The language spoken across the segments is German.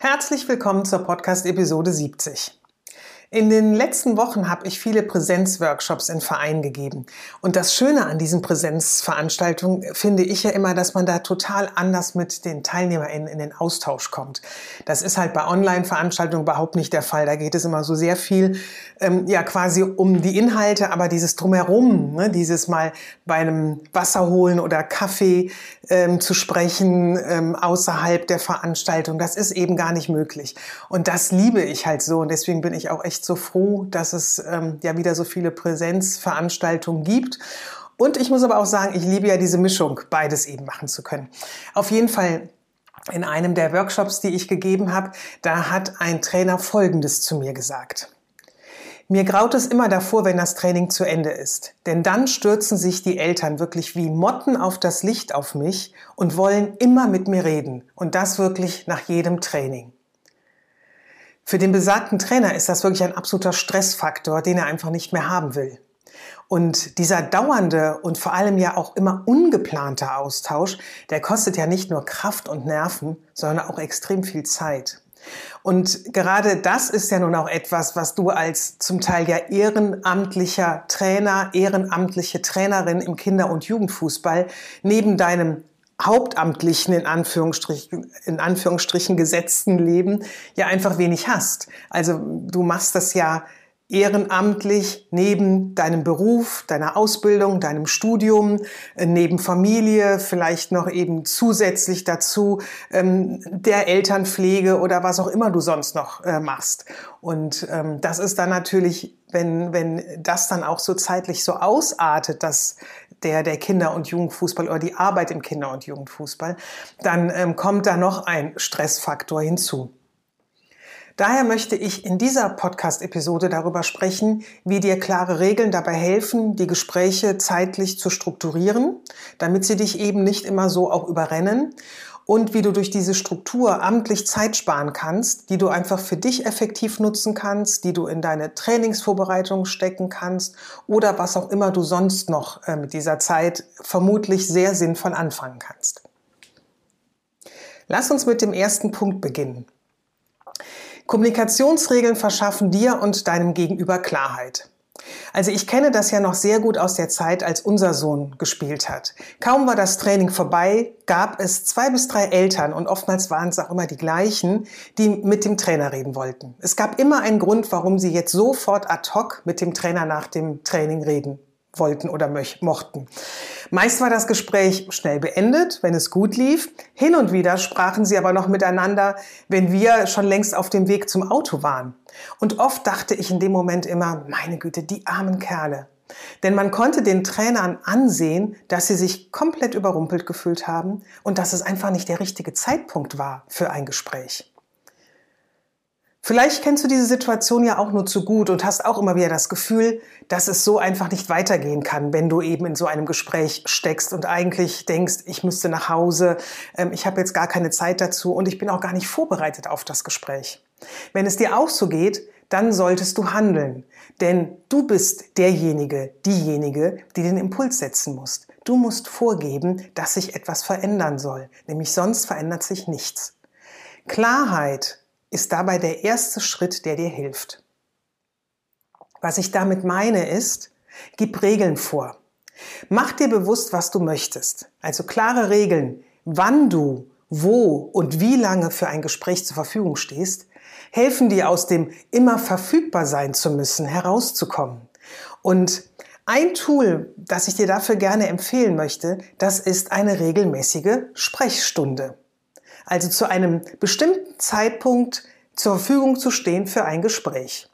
Herzlich willkommen zur Podcast-Episode 70. In den letzten Wochen habe ich viele Präsenzworkshops in Vereinen gegeben. Und das Schöne an diesen Präsenzveranstaltungen finde ich ja immer, dass man da total anders mit den TeilnehmerInnen in den Austausch kommt. Das ist halt bei Online-Veranstaltungen überhaupt nicht der Fall. Da geht es immer so sehr viel, ähm, ja, quasi um die Inhalte, aber dieses Drumherum, ne, dieses mal bei einem Wasser holen oder Kaffee ähm, zu sprechen, ähm, außerhalb der Veranstaltung, das ist eben gar nicht möglich. Und das liebe ich halt so. Und deswegen bin ich auch echt echt so froh, dass es ähm, ja wieder so viele Präsenzveranstaltungen gibt. Und ich muss aber auch sagen, ich liebe ja diese Mischung, beides eben machen zu können. Auf jeden Fall in einem der Workshops, die ich gegeben habe, da hat ein Trainer Folgendes zu mir gesagt. Mir graut es immer davor, wenn das Training zu Ende ist. Denn dann stürzen sich die Eltern wirklich wie Motten auf das Licht auf mich und wollen immer mit mir reden. Und das wirklich nach jedem Training. Für den besagten Trainer ist das wirklich ein absoluter Stressfaktor, den er einfach nicht mehr haben will. Und dieser dauernde und vor allem ja auch immer ungeplante Austausch, der kostet ja nicht nur Kraft und Nerven, sondern auch extrem viel Zeit. Und gerade das ist ja nun auch etwas, was du als zum Teil ja ehrenamtlicher Trainer, ehrenamtliche Trainerin im Kinder- und Jugendfußball neben deinem hauptamtlichen, in Anführungsstrichen, in Anführungsstrichen gesetzten Leben ja einfach wenig hast. Also du machst das ja ehrenamtlich neben deinem Beruf, deiner Ausbildung, deinem Studium, äh, neben Familie, vielleicht noch eben zusätzlich dazu ähm, der Elternpflege oder was auch immer du sonst noch äh, machst. Und ähm, das ist dann natürlich, wenn, wenn das dann auch so zeitlich so ausartet, dass der, der Kinder- und Jugendfußball oder die Arbeit im Kinder- und Jugendfußball, dann ähm, kommt da noch ein Stressfaktor hinzu. Daher möchte ich in dieser Podcast-Episode darüber sprechen, wie dir klare Regeln dabei helfen, die Gespräche zeitlich zu strukturieren, damit sie dich eben nicht immer so auch überrennen und wie du durch diese Struktur amtlich Zeit sparen kannst, die du einfach für dich effektiv nutzen kannst, die du in deine Trainingsvorbereitung stecken kannst oder was auch immer du sonst noch äh, mit dieser Zeit vermutlich sehr sinnvoll anfangen kannst. Lass uns mit dem ersten Punkt beginnen. Kommunikationsregeln verschaffen dir und deinem Gegenüber Klarheit. Also ich kenne das ja noch sehr gut aus der Zeit, als unser Sohn gespielt hat. Kaum war das Training vorbei, gab es zwei bis drei Eltern und oftmals waren es auch immer die gleichen, die mit dem Trainer reden wollten. Es gab immer einen Grund, warum sie jetzt sofort ad hoc mit dem Trainer nach dem Training reden wollten oder mochten. Meist war das Gespräch schnell beendet, wenn es gut lief. Hin und wieder sprachen sie aber noch miteinander, wenn wir schon längst auf dem Weg zum Auto waren. Und oft dachte ich in dem Moment immer, meine Güte, die armen Kerle. Denn man konnte den Trainern ansehen, dass sie sich komplett überrumpelt gefühlt haben und dass es einfach nicht der richtige Zeitpunkt war für ein Gespräch. Vielleicht kennst du diese Situation ja auch nur zu gut und hast auch immer wieder das Gefühl, dass es so einfach nicht weitergehen kann, wenn du eben in so einem Gespräch steckst und eigentlich denkst, ich müsste nach Hause, ähm, ich habe jetzt gar keine Zeit dazu und ich bin auch gar nicht vorbereitet auf das Gespräch. Wenn es dir auch so geht, dann solltest du handeln, denn du bist derjenige, diejenige, die den Impuls setzen muss. Du musst vorgeben, dass sich etwas verändern soll, nämlich sonst verändert sich nichts. Klarheit ist dabei der erste Schritt, der dir hilft. Was ich damit meine ist, gib Regeln vor. Mach dir bewusst, was du möchtest. Also klare Regeln, wann du, wo und wie lange für ein Gespräch zur Verfügung stehst, helfen dir aus dem immer verfügbar sein zu müssen herauszukommen. Und ein Tool, das ich dir dafür gerne empfehlen möchte, das ist eine regelmäßige Sprechstunde. Also zu einem bestimmten Zeitpunkt zur Verfügung zu stehen für ein Gespräch.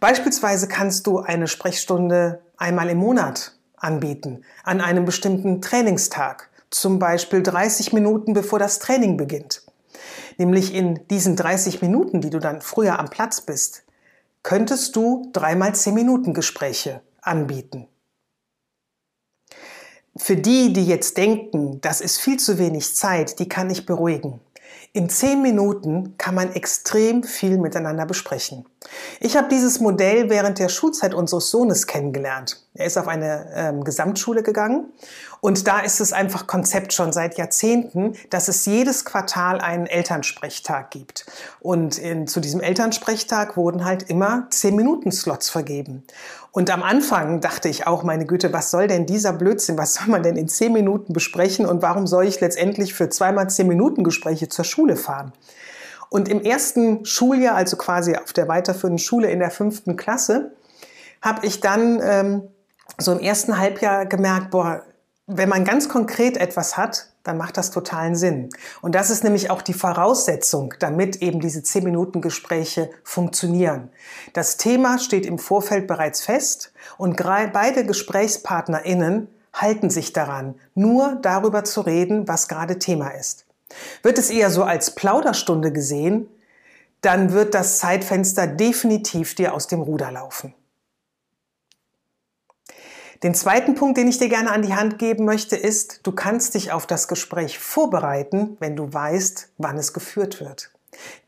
Beispielsweise kannst du eine Sprechstunde einmal im Monat anbieten, an einem bestimmten Trainingstag, zum Beispiel 30 Minuten bevor das Training beginnt. Nämlich in diesen 30 Minuten, die du dann früher am Platz bist, könntest du dreimal 10 Minuten Gespräche anbieten. Für die, die jetzt denken, das ist viel zu wenig Zeit, die kann ich beruhigen. In zehn Minuten kann man extrem viel miteinander besprechen. Ich habe dieses Modell während der Schulzeit unseres Sohnes kennengelernt. Er ist auf eine ähm, Gesamtschule gegangen und da ist es einfach Konzept schon seit Jahrzehnten, dass es jedes Quartal einen Elternsprechtag gibt. Und in, zu diesem Elternsprechtag wurden halt immer zehn Minuten Slots vergeben. Und am Anfang dachte ich auch, meine Güte, was soll denn dieser Blödsinn? Was soll man denn in zehn Minuten besprechen? Und warum soll ich letztendlich für zweimal zehn Minuten Gespräche zur Schule fahren? Und im ersten Schuljahr, also quasi auf der weiterführenden Schule in der fünften Klasse, habe ich dann ähm, so im ersten Halbjahr gemerkt, boah, wenn man ganz konkret etwas hat, dann macht das totalen Sinn. Und das ist nämlich auch die Voraussetzung, damit eben diese 10 Minuten Gespräche funktionieren. Das Thema steht im Vorfeld bereits fest und beide GesprächspartnerInnen halten sich daran, nur darüber zu reden, was gerade Thema ist. Wird es eher so als Plauderstunde gesehen, dann wird das Zeitfenster definitiv dir aus dem Ruder laufen. Den zweiten Punkt, den ich dir gerne an die Hand geben möchte, ist, du kannst dich auf das Gespräch vorbereiten, wenn du weißt, wann es geführt wird.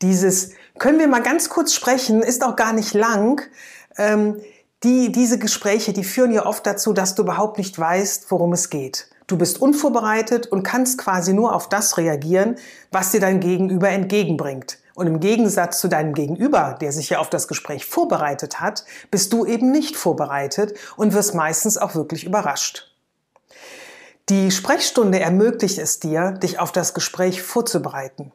Dieses, können wir mal ganz kurz sprechen, ist auch gar nicht lang. Ähm, die, diese Gespräche, die führen ja oft dazu, dass du überhaupt nicht weißt, worum es geht. Du bist unvorbereitet und kannst quasi nur auf das reagieren, was dir dein Gegenüber entgegenbringt. Und im Gegensatz zu deinem Gegenüber, der sich ja auf das Gespräch vorbereitet hat, bist du eben nicht vorbereitet und wirst meistens auch wirklich überrascht. Die Sprechstunde ermöglicht es dir, dich auf das Gespräch vorzubereiten,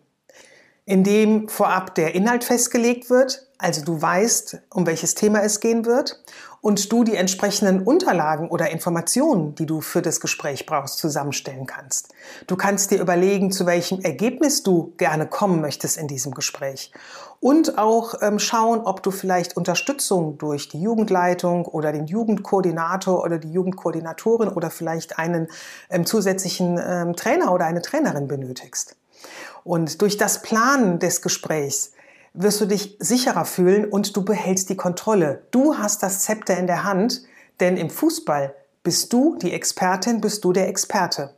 indem vorab der Inhalt festgelegt wird, also du weißt, um welches Thema es gehen wird und du die entsprechenden Unterlagen oder Informationen, die du für das Gespräch brauchst, zusammenstellen kannst. Du kannst dir überlegen, zu welchem Ergebnis du gerne kommen möchtest in diesem Gespräch und auch ähm, schauen, ob du vielleicht Unterstützung durch die Jugendleitung oder den Jugendkoordinator oder die Jugendkoordinatorin oder vielleicht einen ähm, zusätzlichen ähm, Trainer oder eine Trainerin benötigst. Und durch das Planen des Gesprächs wirst du dich sicherer fühlen und du behältst die Kontrolle. Du hast das Zepter in der Hand, denn im Fußball bist du die Expertin, bist du der Experte.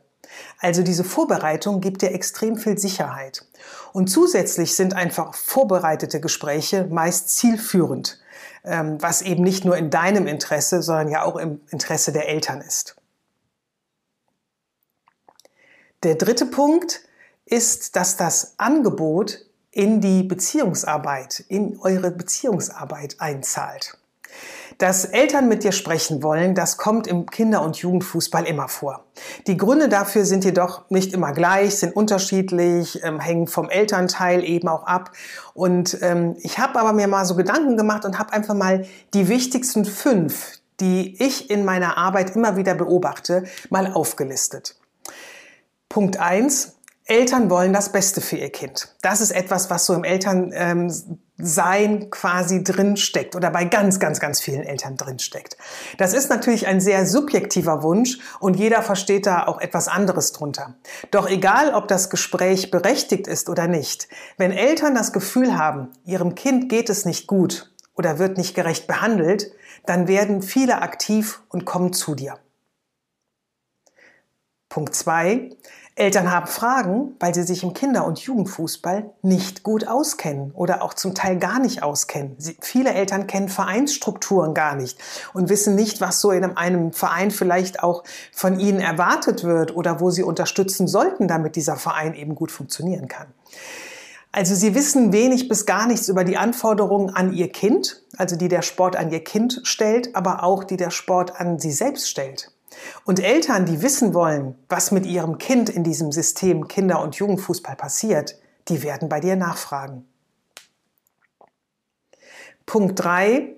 Also diese Vorbereitung gibt dir extrem viel Sicherheit. Und zusätzlich sind einfach vorbereitete Gespräche meist zielführend, ähm, was eben nicht nur in deinem Interesse, sondern ja auch im Interesse der Eltern ist. Der dritte Punkt ist, dass das Angebot in die Beziehungsarbeit, in eure Beziehungsarbeit einzahlt. Dass Eltern mit dir sprechen wollen, das kommt im Kinder- und Jugendfußball immer vor. Die Gründe dafür sind jedoch nicht immer gleich, sind unterschiedlich, ähm, hängen vom Elternteil eben auch ab. Und ähm, ich habe aber mir mal so Gedanken gemacht und habe einfach mal die wichtigsten fünf, die ich in meiner Arbeit immer wieder beobachte, mal aufgelistet. Punkt eins: Eltern wollen das Beste für ihr Kind. Das ist etwas, was so im Elternsein ähm, quasi drinsteckt oder bei ganz, ganz, ganz vielen Eltern drinsteckt. Das ist natürlich ein sehr subjektiver Wunsch und jeder versteht da auch etwas anderes drunter. Doch egal, ob das Gespräch berechtigt ist oder nicht, wenn Eltern das Gefühl haben, ihrem Kind geht es nicht gut oder wird nicht gerecht behandelt, dann werden viele aktiv und kommen zu dir. Punkt zwei: Eltern haben Fragen, weil sie sich im Kinder- und Jugendfußball nicht gut auskennen oder auch zum Teil gar nicht auskennen. Sie, viele Eltern kennen Vereinsstrukturen gar nicht und wissen nicht, was so in einem Verein vielleicht auch von ihnen erwartet wird oder wo sie unterstützen sollten, damit dieser Verein eben gut funktionieren kann. Also sie wissen wenig bis gar nichts über die Anforderungen an ihr Kind, also die der Sport an ihr Kind stellt, aber auch die der Sport an sie selbst stellt. Und Eltern, die wissen wollen, was mit ihrem Kind in diesem System Kinder- und Jugendfußball passiert, die werden bei dir nachfragen. Punkt drei: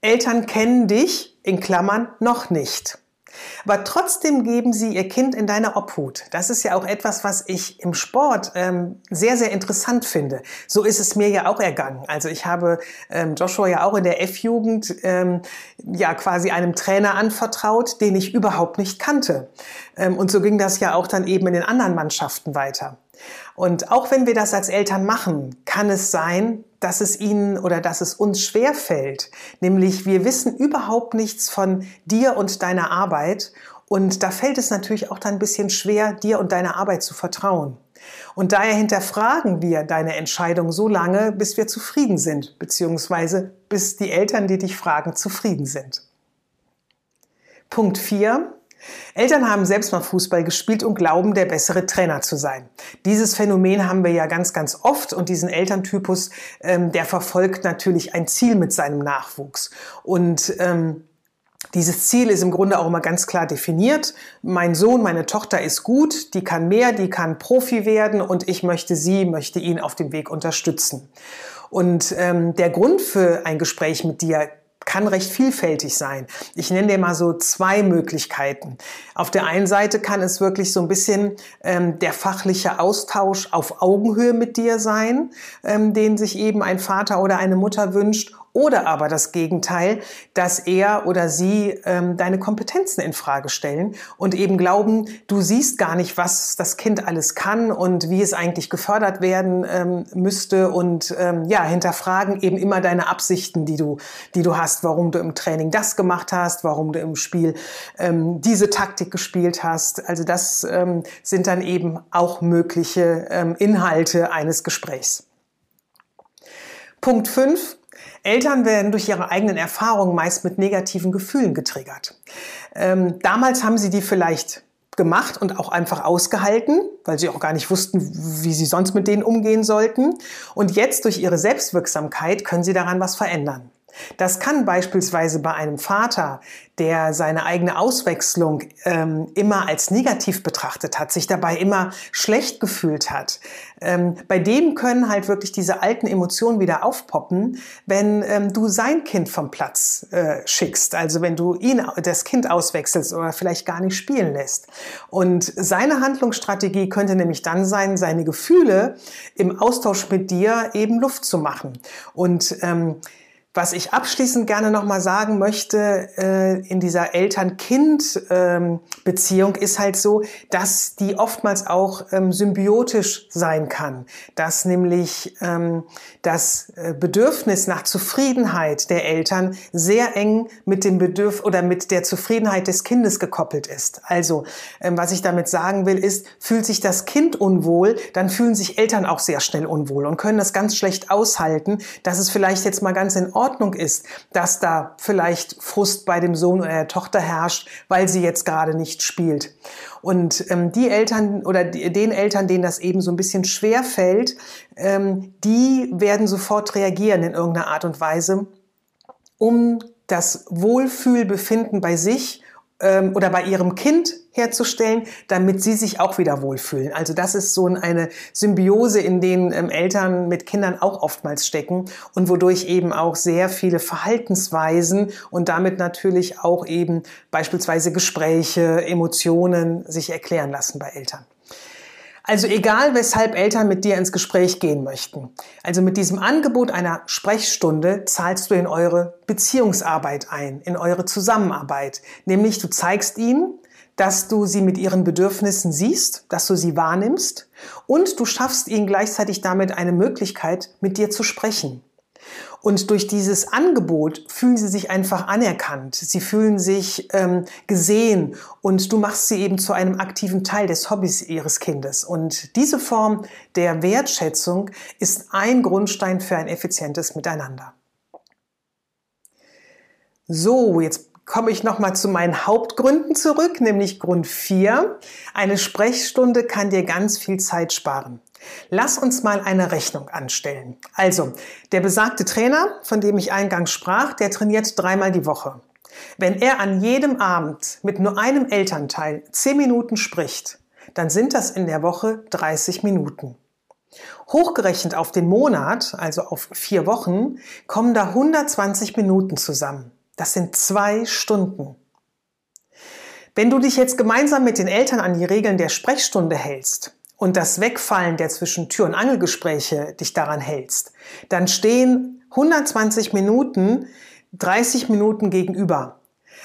Eltern kennen dich, in Klammern, noch nicht. Aber trotzdem geben sie ihr Kind in deine Obhut. Das ist ja auch etwas, was ich im Sport ähm, sehr, sehr interessant finde. So ist es mir ja auch ergangen. Also ich habe ähm, Joshua ja auch in der F-Jugend ähm, ja quasi einem Trainer anvertraut, den ich überhaupt nicht kannte. Ähm, und so ging das ja auch dann eben in den anderen Mannschaften weiter. Und auch wenn wir das als Eltern machen, kann es sein, dass es ihnen oder dass es uns schwer fällt. Nämlich wir wissen überhaupt nichts von dir und deiner Arbeit. Und da fällt es natürlich auch dann ein bisschen schwer, dir und deiner Arbeit zu vertrauen. Und daher hinterfragen wir deine Entscheidung so lange, bis wir zufrieden sind, beziehungsweise bis die Eltern, die dich fragen, zufrieden sind. Punkt 4. Eltern haben selbst mal Fußball gespielt und glauben, der bessere Trainer zu sein. Dieses Phänomen haben wir ja ganz, ganz oft und diesen Elterntypus, ähm, der verfolgt natürlich ein Ziel mit seinem Nachwuchs. Und ähm, dieses Ziel ist im Grunde auch immer ganz klar definiert. Mein Sohn, meine Tochter ist gut, die kann mehr, die kann Profi werden und ich möchte sie, möchte ihn auf dem Weg unterstützen. Und ähm, der Grund für ein Gespräch mit dir kann recht vielfältig sein. Ich nenne dir mal so zwei Möglichkeiten. Auf der einen Seite kann es wirklich so ein bisschen ähm, der fachliche Austausch auf Augenhöhe mit dir sein, ähm, den sich eben ein Vater oder eine Mutter wünscht. Oder aber das Gegenteil, dass er oder sie ähm, deine Kompetenzen in Frage stellen und eben glauben, du siehst gar nicht, was das Kind alles kann und wie es eigentlich gefördert werden ähm, müsste und ähm, ja hinterfragen eben immer deine Absichten, die du, die du hast, warum du im Training das gemacht hast, warum du im Spiel ähm, diese Taktik gespielt hast. Also das ähm, sind dann eben auch mögliche ähm, Inhalte eines Gesprächs. Punkt 5. Eltern werden durch ihre eigenen Erfahrungen meist mit negativen Gefühlen getriggert. Ähm, damals haben sie die vielleicht gemacht und auch einfach ausgehalten, weil sie auch gar nicht wussten, wie sie sonst mit denen umgehen sollten. Und jetzt durch ihre Selbstwirksamkeit können sie daran was verändern. Das kann beispielsweise bei einem Vater, der seine eigene Auswechslung ähm, immer als negativ betrachtet hat, sich dabei immer schlecht gefühlt hat. Ähm, bei dem können halt wirklich diese alten Emotionen wieder aufpoppen, wenn ähm, du sein Kind vom Platz äh, schickst, also wenn du ihn, das Kind auswechselst oder vielleicht gar nicht spielen lässt. Und seine Handlungsstrategie könnte nämlich dann sein, seine Gefühle im Austausch mit dir eben Luft zu machen. Und ähm, was ich abschließend gerne nochmal sagen möchte äh, in dieser Eltern-Kind-Beziehung ähm, ist halt so, dass die oftmals auch ähm, symbiotisch sein kann. Dass nämlich ähm, das äh, Bedürfnis nach Zufriedenheit der Eltern sehr eng mit dem Bedürf oder mit der Zufriedenheit des Kindes gekoppelt ist. Also, ähm, was ich damit sagen will, ist, fühlt sich das Kind unwohl, dann fühlen sich Eltern auch sehr schnell unwohl und können das ganz schlecht aushalten, dass es vielleicht jetzt mal ganz in Ordnung Ordnung ist, dass da vielleicht Frust bei dem Sohn oder der Tochter herrscht, weil sie jetzt gerade nicht spielt. Und ähm, die Eltern oder die, den Eltern, denen das eben so ein bisschen schwer fällt, ähm, die werden sofort reagieren in irgendeiner Art und Weise, um das Wohlfühlbefinden bei sich ähm, oder bei ihrem Kind herzustellen, damit sie sich auch wieder wohlfühlen. Also das ist so eine Symbiose, in denen ähm, Eltern mit Kindern auch oftmals stecken und wodurch eben auch sehr viele Verhaltensweisen und damit natürlich auch eben beispielsweise Gespräche, Emotionen sich erklären lassen bei Eltern. Also egal, weshalb Eltern mit dir ins Gespräch gehen möchten. Also mit diesem Angebot einer Sprechstunde zahlst du in eure Beziehungsarbeit ein, in eure Zusammenarbeit. Nämlich du zeigst ihnen, dass du sie mit ihren Bedürfnissen siehst, dass du sie wahrnimmst und du schaffst ihnen gleichzeitig damit eine Möglichkeit, mit dir zu sprechen. Und durch dieses Angebot fühlen sie sich einfach anerkannt. Sie fühlen sich ähm, gesehen und du machst sie eben zu einem aktiven Teil des Hobbys ihres Kindes. Und diese Form der Wertschätzung ist ein Grundstein für ein effizientes Miteinander. So, jetzt komme ich nochmal zu meinen Hauptgründen zurück, nämlich Grund 4. Eine Sprechstunde kann dir ganz viel Zeit sparen. Lass uns mal eine Rechnung anstellen. Also, der besagte Trainer, von dem ich eingangs sprach, der trainiert dreimal die Woche. Wenn er an jedem Abend mit nur einem Elternteil zehn Minuten spricht, dann sind das in der Woche 30 Minuten. Hochgerechnet auf den Monat, also auf vier Wochen, kommen da 120 Minuten zusammen. Das sind zwei Stunden. Wenn du dich jetzt gemeinsam mit den Eltern an die Regeln der Sprechstunde hältst und das Wegfallen der zwischen Tür- und Angelgespräche dich daran hältst, dann stehen 120 Minuten 30 Minuten gegenüber.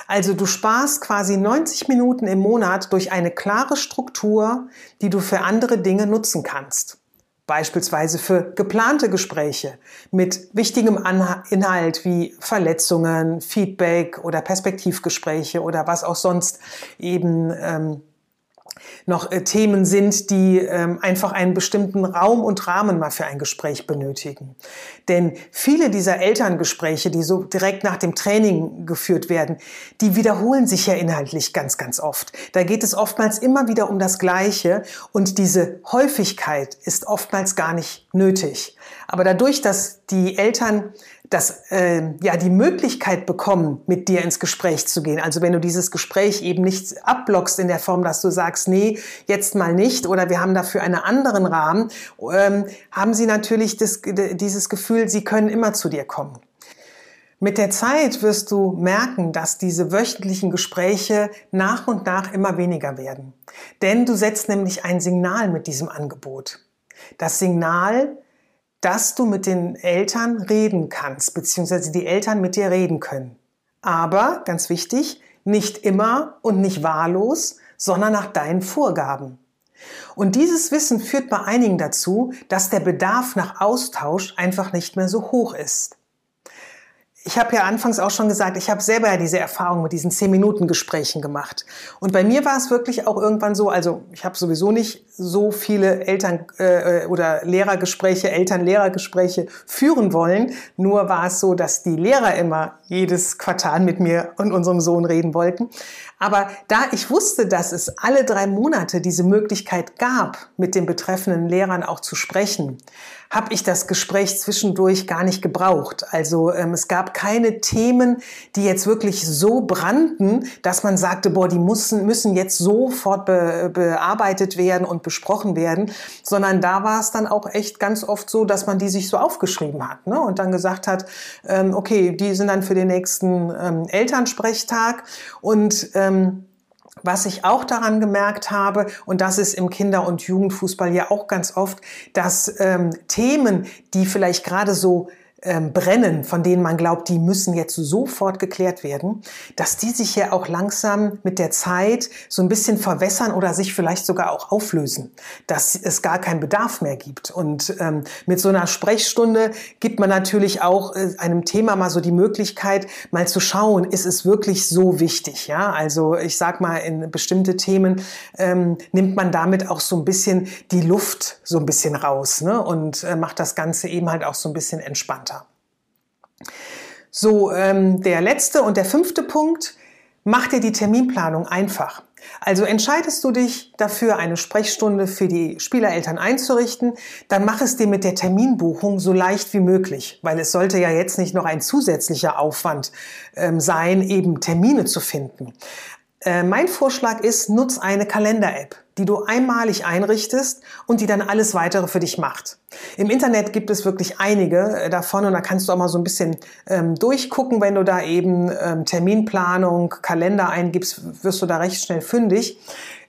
Also du sparst quasi 90 Minuten im Monat durch eine klare Struktur, die du für andere Dinge nutzen kannst. Beispielsweise für geplante Gespräche mit wichtigem Inhalt wie Verletzungen, Feedback oder Perspektivgespräche oder was auch sonst eben ähm, noch äh, Themen sind, die ähm, einfach einen bestimmten Raum und Rahmen mal für ein Gespräch benötigen. Denn viele dieser Elterngespräche, die so direkt nach dem Training geführt werden, die wiederholen sich ja inhaltlich ganz, ganz oft. Da geht es oftmals immer wieder um das Gleiche und diese Häufigkeit ist oftmals gar nicht nötig. Aber dadurch, dass die Eltern das, äh, ja, die Möglichkeit bekommen, mit dir ins Gespräch zu gehen. Also wenn du dieses Gespräch eben nicht abblockst in der Form, dass du sagst, nee, jetzt mal nicht oder wir haben dafür einen anderen Rahmen, ähm, haben sie natürlich das, dieses Gefühl, sie können immer zu dir kommen. Mit der Zeit wirst du merken, dass diese wöchentlichen Gespräche nach und nach immer weniger werden. Denn du setzt nämlich ein Signal mit diesem Angebot. Das Signal, dass du mit den Eltern reden kannst, beziehungsweise die Eltern mit dir reden können. Aber, ganz wichtig, nicht immer und nicht wahllos, sondern nach deinen Vorgaben. Und dieses Wissen führt bei einigen dazu, dass der Bedarf nach Austausch einfach nicht mehr so hoch ist ich habe ja anfangs auch schon gesagt, ich habe selber ja diese Erfahrung mit diesen zehn Minuten Gesprächen gemacht. Und bei mir war es wirklich auch irgendwann so, also ich habe sowieso nicht so viele Eltern äh, oder Lehrergespräche, Eltern-Lehrergespräche führen wollen. Nur war es so, dass die Lehrer immer jedes Quartal mit mir und unserem Sohn reden wollten. Aber da ich wusste, dass es alle drei Monate diese Möglichkeit gab, mit den betreffenden Lehrern auch zu sprechen, habe ich das Gespräch zwischendurch gar nicht gebraucht. Also ähm, es gab keine Themen, die jetzt wirklich so brannten, dass man sagte, boah, die müssen, müssen jetzt sofort be bearbeitet werden und besprochen werden, sondern da war es dann auch echt ganz oft so, dass man die sich so aufgeschrieben hat ne? und dann gesagt hat, ähm, okay, die sind dann für den nächsten ähm, Elternsprechtag und ähm, was ich auch daran gemerkt habe, und das ist im Kinder- und Jugendfußball ja auch ganz oft, dass ähm, Themen, die vielleicht gerade so ähm, brennen, von denen man glaubt, die müssen jetzt sofort geklärt werden, dass die sich ja auch langsam mit der Zeit so ein bisschen verwässern oder sich vielleicht sogar auch auflösen, dass es gar keinen Bedarf mehr gibt. Und ähm, mit so einer Sprechstunde gibt man natürlich auch äh, einem Thema mal so die Möglichkeit, mal zu schauen, ist es wirklich so wichtig? Ja, also ich sag mal, in bestimmte Themen ähm, nimmt man damit auch so ein bisschen die Luft so ein bisschen raus ne? und äh, macht das Ganze eben halt auch so ein bisschen entspannter. So, ähm, der letzte und der fünfte Punkt, mach dir die Terminplanung einfach. Also entscheidest du dich dafür, eine Sprechstunde für die Spielereltern einzurichten, dann mach es dir mit der Terminbuchung so leicht wie möglich, weil es sollte ja jetzt nicht noch ein zusätzlicher Aufwand ähm, sein, eben Termine zu finden. Äh, mein Vorschlag ist, nutz eine Kalender-App, die du einmalig einrichtest und die dann alles weitere für dich macht. Im Internet gibt es wirklich einige äh, davon und da kannst du auch mal so ein bisschen ähm, durchgucken, wenn du da eben ähm, Terminplanung, Kalender eingibst, wirst du da recht schnell fündig.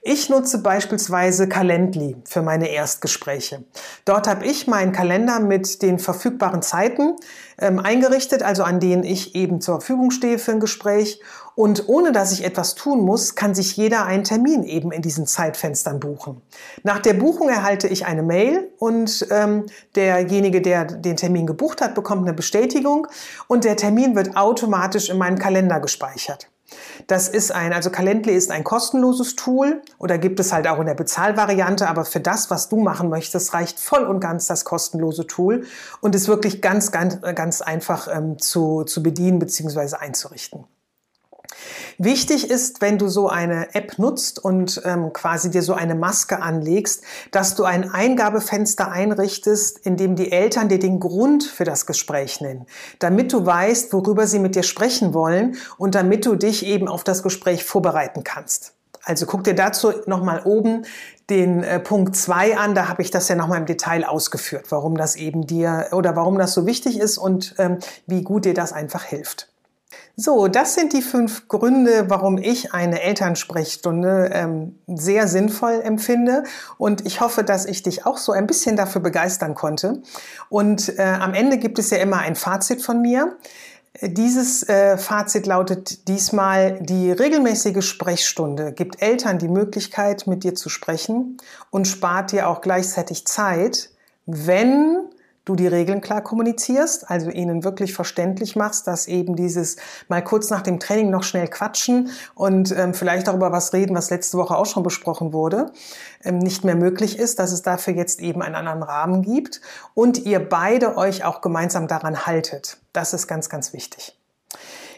Ich nutze beispielsweise Calendly für meine Erstgespräche. Dort habe ich meinen Kalender mit den verfügbaren Zeiten ähm, eingerichtet, also an denen ich eben zur Verfügung stehe für ein Gespräch. Und ohne dass ich etwas tun muss, kann sich jeder einen Termin eben in diesen Zeitfenstern buchen. Nach der Buchung erhalte ich eine Mail und ähm, derjenige, der den Termin gebucht hat, bekommt eine Bestätigung und der Termin wird automatisch in meinem Kalender gespeichert. Das ist ein, also Calendly ist ein kostenloses Tool oder gibt es halt auch in der Bezahlvariante, aber für das, was du machen möchtest, reicht voll und ganz das kostenlose Tool und ist wirklich ganz, ganz, ganz einfach ähm, zu, zu bedienen bzw. einzurichten. Wichtig ist, wenn du so eine App nutzt und ähm, quasi dir so eine Maske anlegst, dass du ein Eingabefenster einrichtest, in dem die Eltern dir den Grund für das Gespräch nennen, damit du weißt, worüber sie mit dir sprechen wollen und damit du dich eben auf das Gespräch vorbereiten kannst. Also guck dir dazu nochmal oben den äh, Punkt 2 an, da habe ich das ja nochmal im Detail ausgeführt, warum das eben dir oder warum das so wichtig ist und ähm, wie gut dir das einfach hilft. So, das sind die fünf Gründe, warum ich eine Elternsprechstunde ähm, sehr sinnvoll empfinde. Und ich hoffe, dass ich dich auch so ein bisschen dafür begeistern konnte. Und äh, am Ende gibt es ja immer ein Fazit von mir. Dieses äh, Fazit lautet diesmal, die regelmäßige Sprechstunde gibt Eltern die Möglichkeit, mit dir zu sprechen und spart dir auch gleichzeitig Zeit, wenn du die Regeln klar kommunizierst, also ihnen wirklich verständlich machst, dass eben dieses mal kurz nach dem Training noch schnell quatschen und ähm, vielleicht darüber was reden, was letzte Woche auch schon besprochen wurde, ähm, nicht mehr möglich ist, dass es dafür jetzt eben einen anderen Rahmen gibt und ihr beide euch auch gemeinsam daran haltet. Das ist ganz, ganz wichtig.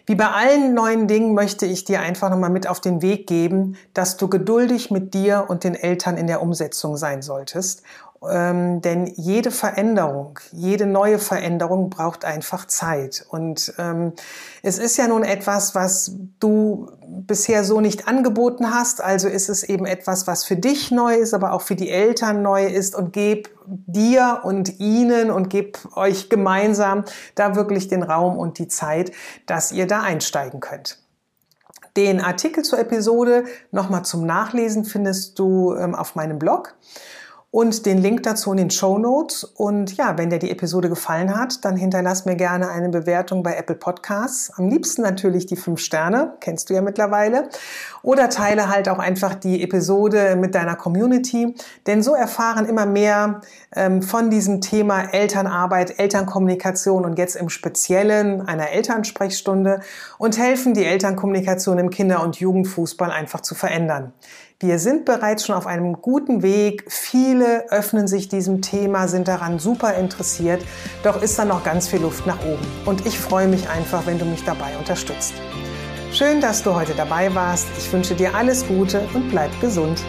Wie bei allen neuen Dingen möchte ich dir einfach nochmal mit auf den Weg geben, dass du geduldig mit dir und den Eltern in der Umsetzung sein solltest ähm, denn jede Veränderung, jede neue Veränderung braucht einfach Zeit. Und ähm, es ist ja nun etwas, was du bisher so nicht angeboten hast. Also ist es eben etwas, was für dich neu ist, aber auch für die Eltern neu ist. Und geb dir und ihnen und geb euch gemeinsam da wirklich den Raum und die Zeit, dass ihr da einsteigen könnt. Den Artikel zur Episode nochmal zum Nachlesen findest du ähm, auf meinem Blog und den Link dazu in den Show Notes. Und ja, wenn dir die Episode gefallen hat, dann hinterlass mir gerne eine Bewertung bei Apple Podcasts. Am liebsten natürlich die fünf Sterne, kennst du ja mittlerweile. Oder teile halt auch einfach die Episode mit deiner Community, denn so erfahren immer mehr ähm, von diesem Thema Elternarbeit, Elternkommunikation und jetzt im Speziellen einer Elternsprechstunde und helfen, die Elternkommunikation im Kinder- und Jugendfußball einfach zu verändern. Wir sind bereits schon auf einem guten Weg. Viele öffnen sich diesem Thema, sind daran super interessiert. Doch ist da noch ganz viel Luft nach oben. Und ich freue mich einfach, wenn du mich dabei unterstützt. Schön, dass du heute dabei warst. Ich wünsche dir alles Gute und bleib gesund.